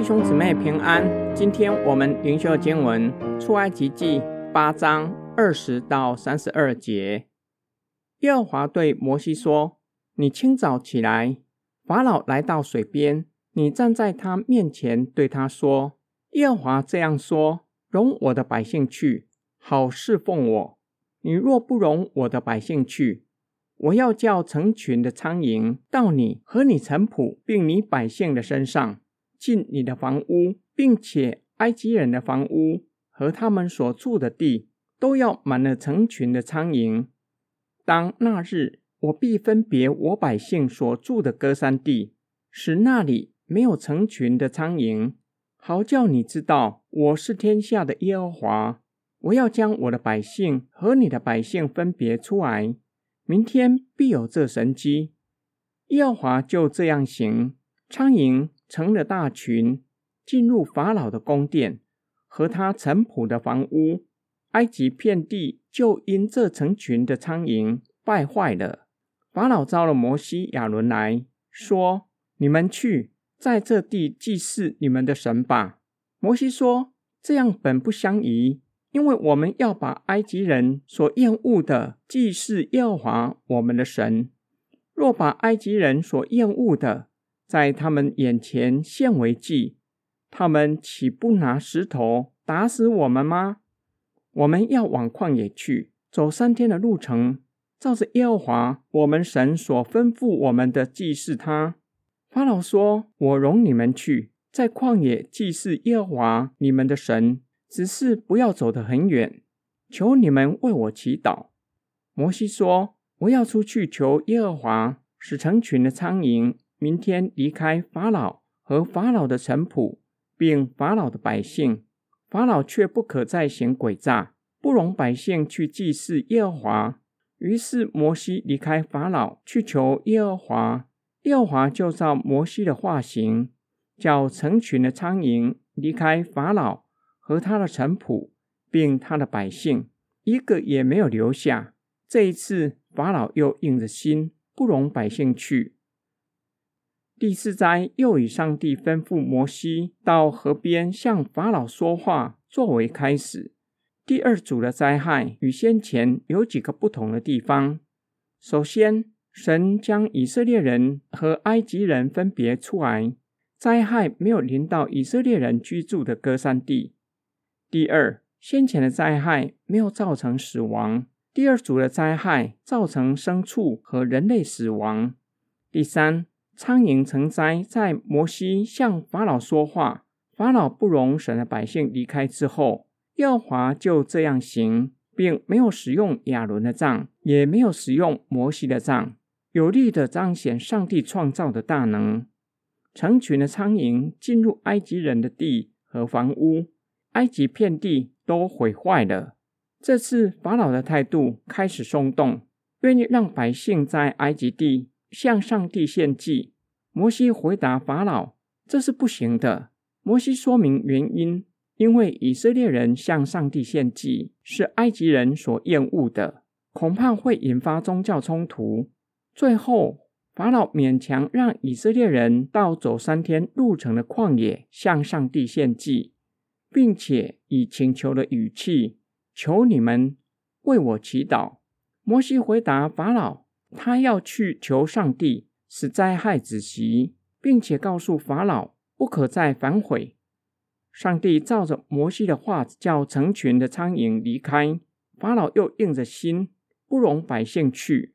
弟兄姊妹平安。今天我们灵修经文出埃及记八章二十到三十二节。耶和华对摩西说：“你清早起来，法老来到水边，你站在他面前，对他说：耶和华这样说：容我的百姓去，好侍奉我。你若不容我的百姓去，我要叫成群的苍蝇到你和你臣仆，并你百姓的身上。”进你的房屋，并且埃及人的房屋和他们所住的地都要满了成群的苍蝇。当那日，我必分别我百姓所住的歌山地，使那里没有成群的苍蝇，好叫你知道我是天下的耶和华。我要将我的百姓和你的百姓分别出来。明天必有这神机。耶和华就这样行，苍蝇。成了大群，进入法老的宫殿和他陈仆的房屋。埃及遍地就因这成群的苍蝇败坏了。法老招了摩西、亚伦来说：“你们去在这地祭祀你们的神吧。”摩西说：“这样本不相宜，因为我们要把埃及人所厌恶的祭祀耶和华我们的神。若把埃及人所厌恶的，在他们眼前献为祭，他们岂不拿石头打死我们吗？我们要往旷野去，走三天的路程，照着耶和华我们神所吩咐我们的祭祀他。法老说：“我容你们去，在旷野祭祀耶和华你们的神，只是不要走得很远。求你们为我祈祷。”摩西说：“我要出去求耶和华，使成群的苍蝇。”明天离开法老和法老的臣仆，并法老的百姓，法老却不可再行诡诈，不容百姓去祭祀耶和华。于是摩西离开法老，去求耶和华。耶和华就照摩西的化形，叫成群的苍蝇离开法老和他的臣仆，并他的百姓，一个也没有留下。这一次，法老又硬着心，不容百姓去。第四灾又以上帝吩咐摩西到河边向法老说话作为开始。第二组的灾害与先前有几个不同的地方。首先，神将以色列人和埃及人分别出来，灾害没有临到以色列人居住的歌山地。第二，先前的灾害没有造成死亡，第二组的灾害造成牲畜和人类死亡。第三。苍蝇成灾，在摩西向法老说话，法老不容神的百姓离开之后，耀华就这样行，并没有使用亚伦的杖，也没有使用摩西的杖，有力的彰显上帝创造的大能。成群的苍蝇进入埃及人的地和房屋，埃及遍地都毁坏了。这次法老的态度开始松动，愿意让百姓在埃及地。向上帝献祭，摩西回答法老：“这是不行的。”摩西说明原因，因为以色列人向上帝献祭是埃及人所厌恶的，恐怕会引发宗教冲突。最后，法老勉强让以色列人到走三天路程的旷野向上帝献祭，并且以请求的语气求你们为我祈祷。摩西回答法老。他要去求上帝使灾害止息，并且告诉法老不可再反悔。上帝照着摩西的话，叫成群的苍蝇离开。法老又硬着心，不容百姓去。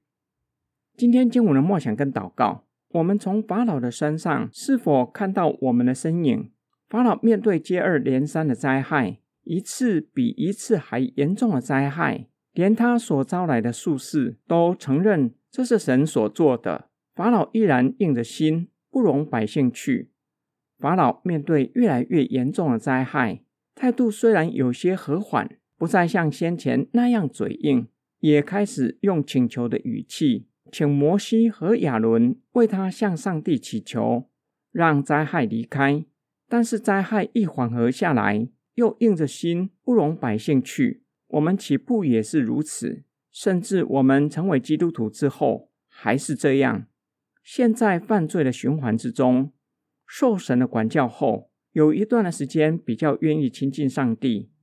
今天经文的默想跟祷告，我们从法老的身上是否看到我们的身影？法老面对接二连三的灾害，一次比一次还严重的灾害，连他所招来的术士都承认。这是神所做的。法老依然硬着心，不容百姓去。法老面对越来越严重的灾害，态度虽然有些和缓，不再像先前那样嘴硬，也开始用请求的语气，请摩西和亚伦为他向上帝祈求，让灾害离开。但是灾害一缓和下来，又硬着心，不容百姓去。我们起步也是如此。甚至我们成为基督徒之后还是这样。现在犯罪的循环之中，受神的管教后，有一段的时间比较愿意亲近上帝，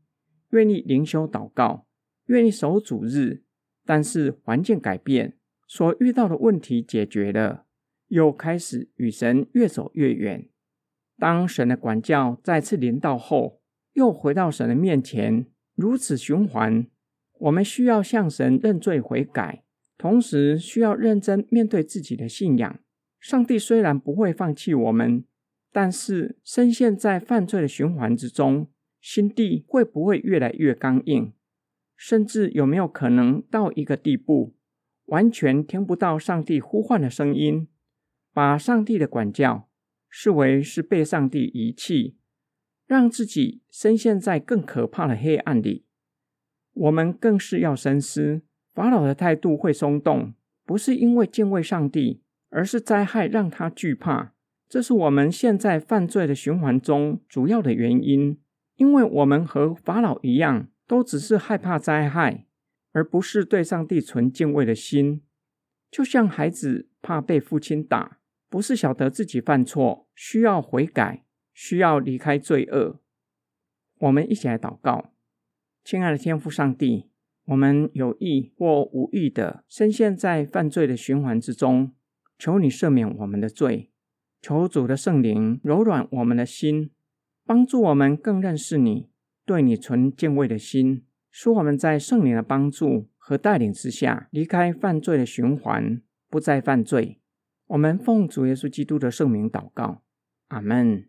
愿意灵修祷告，愿意守主日，但是环境改变，所遇到的问题解决了，又开始与神越走越远。当神的管教再次临到后，又回到神的面前，如此循环。我们需要向神认罪悔改，同时需要认真面对自己的信仰。上帝虽然不会放弃我们，但是深陷在犯罪的循环之中，心地会不会越来越刚硬？甚至有没有可能到一个地步，完全听不到上帝呼唤的声音，把上帝的管教？视为是被上帝遗弃，让自己深陷在更可怕的黑暗里。我们更是要深思，法老的态度会松动，不是因为敬畏上帝，而是灾害让他惧怕。这是我们现在犯罪的循环中主要的原因。因为我们和法老一样，都只是害怕灾害，而不是对上帝存敬畏的心。就像孩子怕被父亲打。不是晓得自己犯错，需要悔改，需要离开罪恶。我们一起来祷告，亲爱的天父上帝，我们有意或无意的深陷在犯罪的循环之中，求你赦免我们的罪，求主的圣灵柔软我们的心，帮助我们更认识你，对你存敬畏的心，使我们在圣灵的帮助和带领之下，离开犯罪的循环，不再犯罪。我们奉主耶稣基督的圣名祷告，阿门。